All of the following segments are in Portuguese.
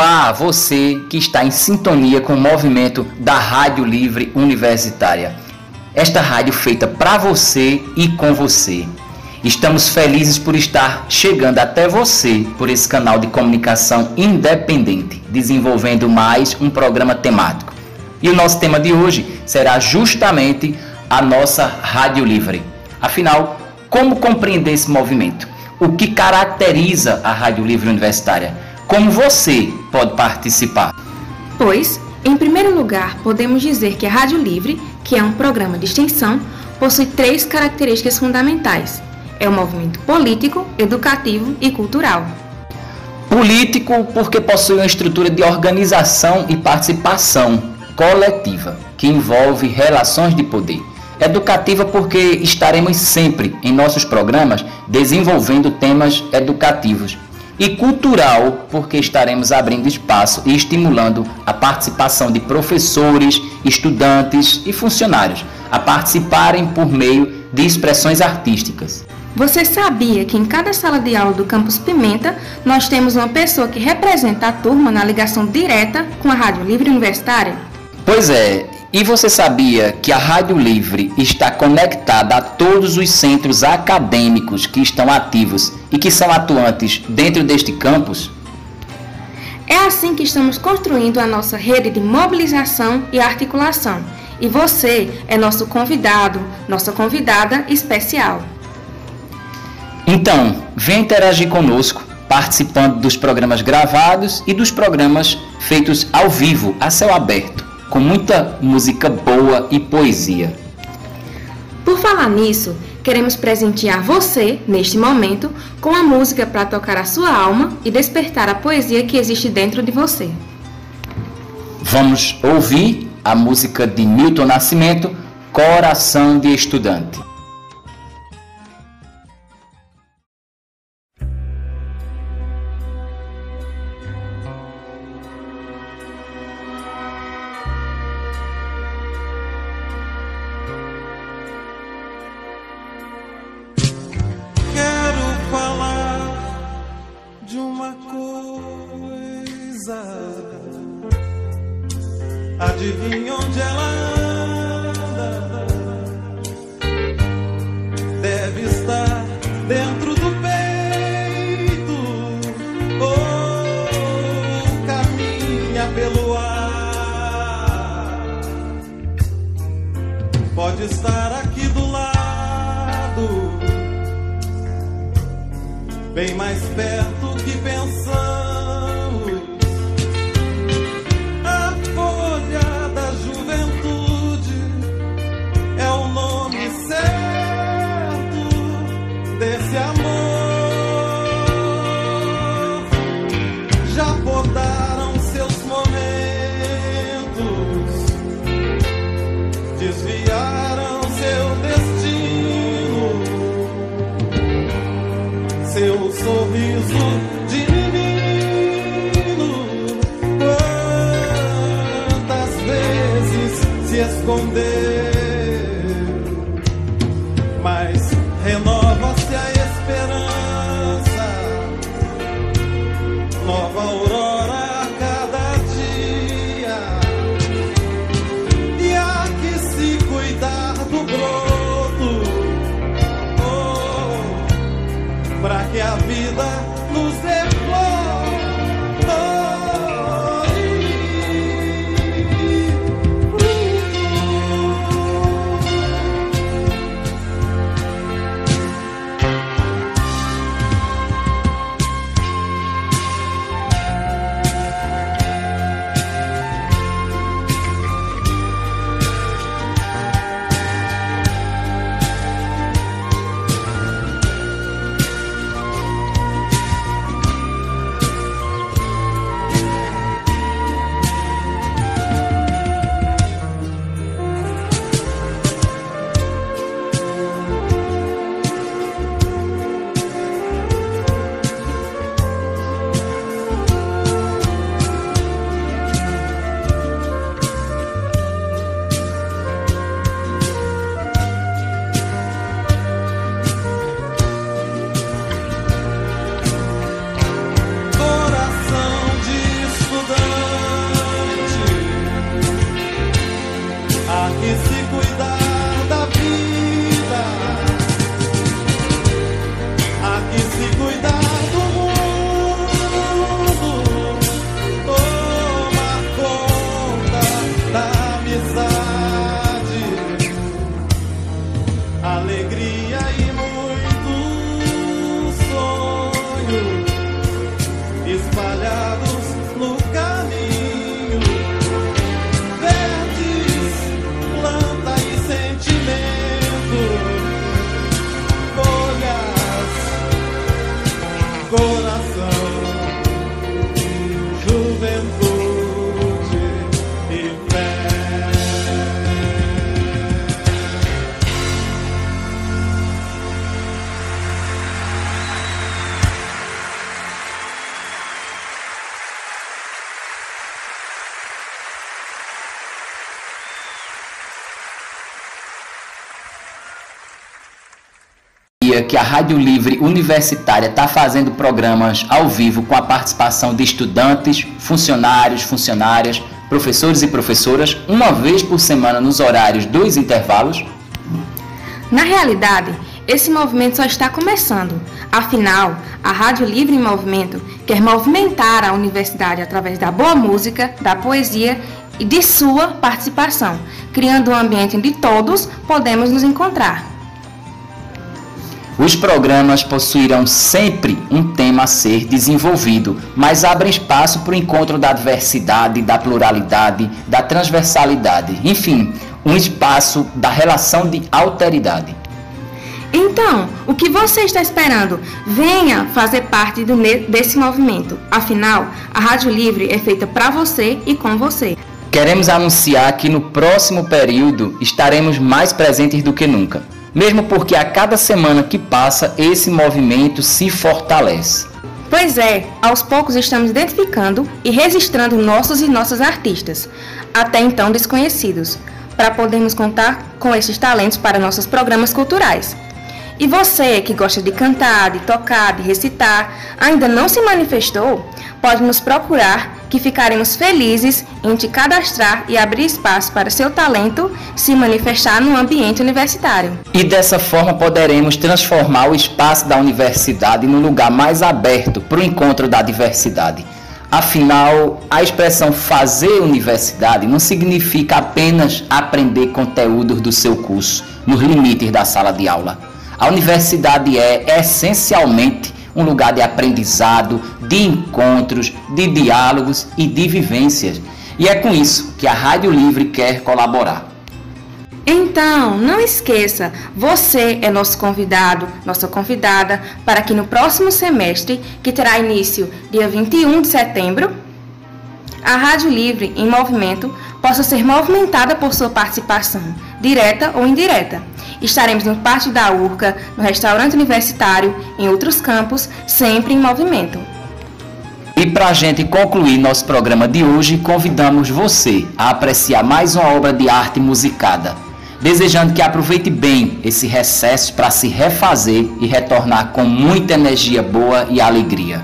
Olá, você que está em sintonia com o movimento da Rádio Livre Universitária. Esta rádio feita para você e com você. Estamos felizes por estar chegando até você por esse canal de comunicação independente, desenvolvendo mais um programa temático. E o nosso tema de hoje será justamente a nossa Rádio Livre. Afinal, como compreender esse movimento? O que caracteriza a Rádio Livre Universitária? Como você pode participar? Pois, em primeiro lugar, podemos dizer que a Rádio Livre, que é um programa de extensão, possui três características fundamentais: é um movimento político, educativo e cultural. Político, porque possui uma estrutura de organização e participação coletiva, que envolve relações de poder. Educativa, porque estaremos sempre em nossos programas desenvolvendo temas educativos e cultural, porque estaremos abrindo espaço e estimulando a participação de professores, estudantes e funcionários a participarem por meio de expressões artísticas. Você sabia que em cada sala de aula do campus Pimenta nós temos uma pessoa que representa a turma na ligação direta com a Rádio Livre Universitária? Pois é, e você sabia que a Rádio Livre está conectada a todos os centros acadêmicos que estão ativos e que são atuantes dentro deste campus? É assim que estamos construindo a nossa rede de mobilização e articulação. E você é nosso convidado, nossa convidada especial. Então, vem interagir conosco, participando dos programas gravados e dos programas feitos ao vivo, a céu aberto com muita música boa e poesia. Por falar nisso, queremos presentear você, neste momento, com a música para tocar a sua alma e despertar a poesia que existe dentro de você. Vamos ouvir a música de Milton Nascimento, Coração de Estudante. Adivinha onde ela anda? Deve estar dentro do peito ou caminha pelo ar. Pode estar aqui do lado, bem mais perto esse amor. Já botaram seus momentos, desviaram seu destino, seu sorriso. esconder. Dia que a Rádio Livre Universitária está fazendo programas ao vivo com a participação de estudantes, funcionários, funcionárias, professores e professoras, uma vez por semana nos horários dos intervalos? Na realidade, esse movimento só está começando. Afinal, a Rádio Livre em Movimento quer movimentar a universidade através da boa música, da poesia e de sua participação, criando um ambiente onde todos podemos nos encontrar. Os programas possuirão sempre um tema a ser desenvolvido, mas abrem espaço para o encontro da diversidade, da pluralidade, da transversalidade, enfim, um espaço da relação de alteridade. Então, o que você está esperando? Venha fazer parte do, desse movimento. Afinal, a Rádio Livre é feita para você e com você. Queremos anunciar que no próximo período estaremos mais presentes do que nunca, mesmo porque a cada semana que passa esse movimento se fortalece. Pois é, aos poucos estamos identificando e registrando nossos e nossas artistas, até então desconhecidos, para podermos contar com esses talentos para nossos programas culturais. E você que gosta de cantar, de tocar, de recitar, ainda não se manifestou? Pode nos procurar que ficaremos felizes em te cadastrar e abrir espaço para seu talento se manifestar no ambiente universitário. E dessa forma poderemos transformar o espaço da universidade num lugar mais aberto para o encontro da diversidade. Afinal, a expressão fazer universidade não significa apenas aprender conteúdos do seu curso nos limites da sala de aula a universidade é essencialmente um lugar de aprendizado, de encontros, de diálogos e de vivências. E é com isso que a Rádio Livre quer colaborar. Então, não esqueça, você é nosso convidado, nossa convidada, para que no próximo semestre, que terá início dia 21 de setembro, a Rádio Livre em Movimento possa ser movimentada por sua participação, direta ou indireta. Estaremos no Pátio da Urca, no restaurante universitário, em outros campos, sempre em movimento. E para a gente concluir nosso programa de hoje, convidamos você a apreciar mais uma obra de arte musicada, desejando que aproveite bem esse recesso para se refazer e retornar com muita energia boa e alegria.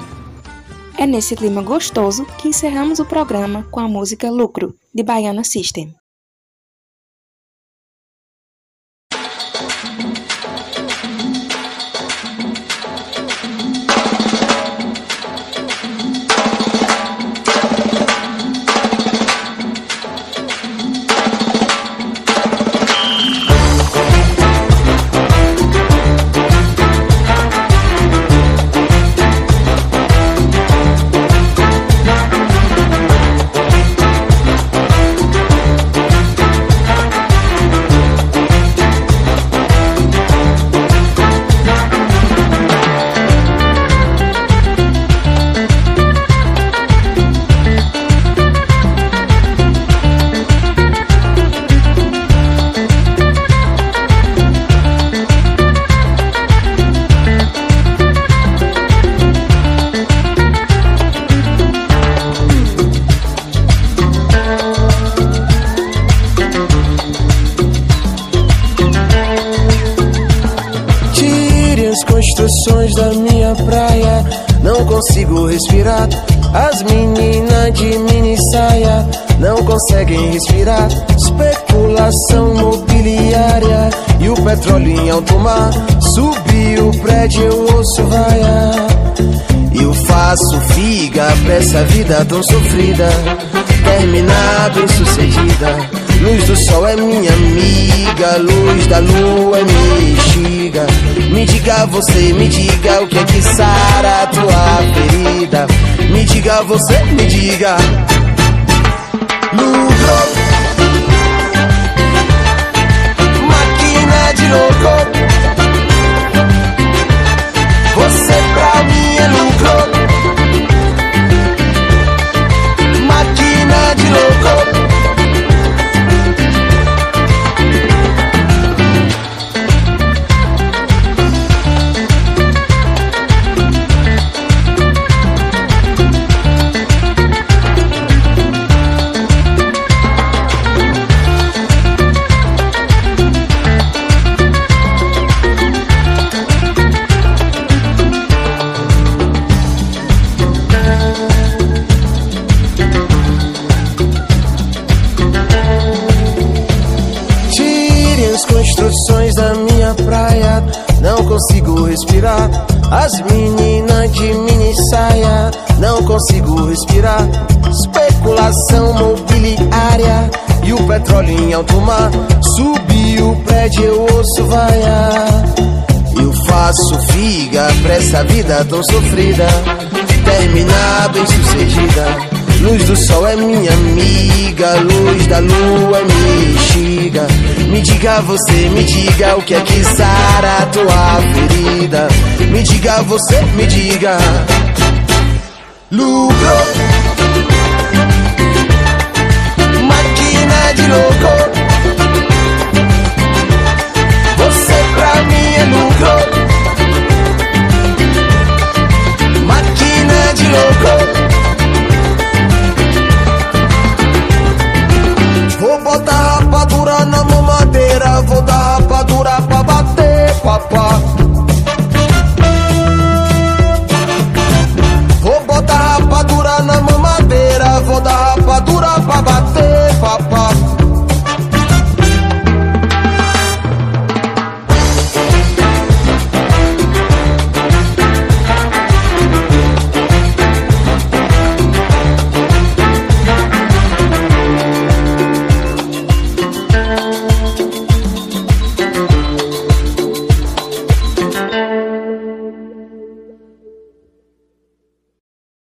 É nesse clima gostoso que encerramos o programa com a música Lucro, de Baiana System. Consigo respirar. As meninas de mini saia não conseguem respirar. Especulação mobiliária e o petróleo em alto mar. Subiu o prédio, eu ouço vaia. Eu faço figa pra essa vida tão sofrida. Terminar bem sucedida. Luz do sol é minha amiga, luz da lua é mexiga. Me diga você, me diga o que é que sara a tua ferida. Me diga você, me diga. Lucro, as construções da minha praia. Não consigo respirar. As meninas de mini saia. Não consigo respirar. Especulação mobiliária. E o petróleo em alto mar. Subi o prédio, eu ouço vaiar. Eu faço figa pra essa vida tão sofrida. Terminar bem sucedida Luz do sol é minha amiga, luz da lua minha xiga. Me diga você, me diga o que é que sara a tua ferida. Me diga você, me diga. Lucro, máquina de louco.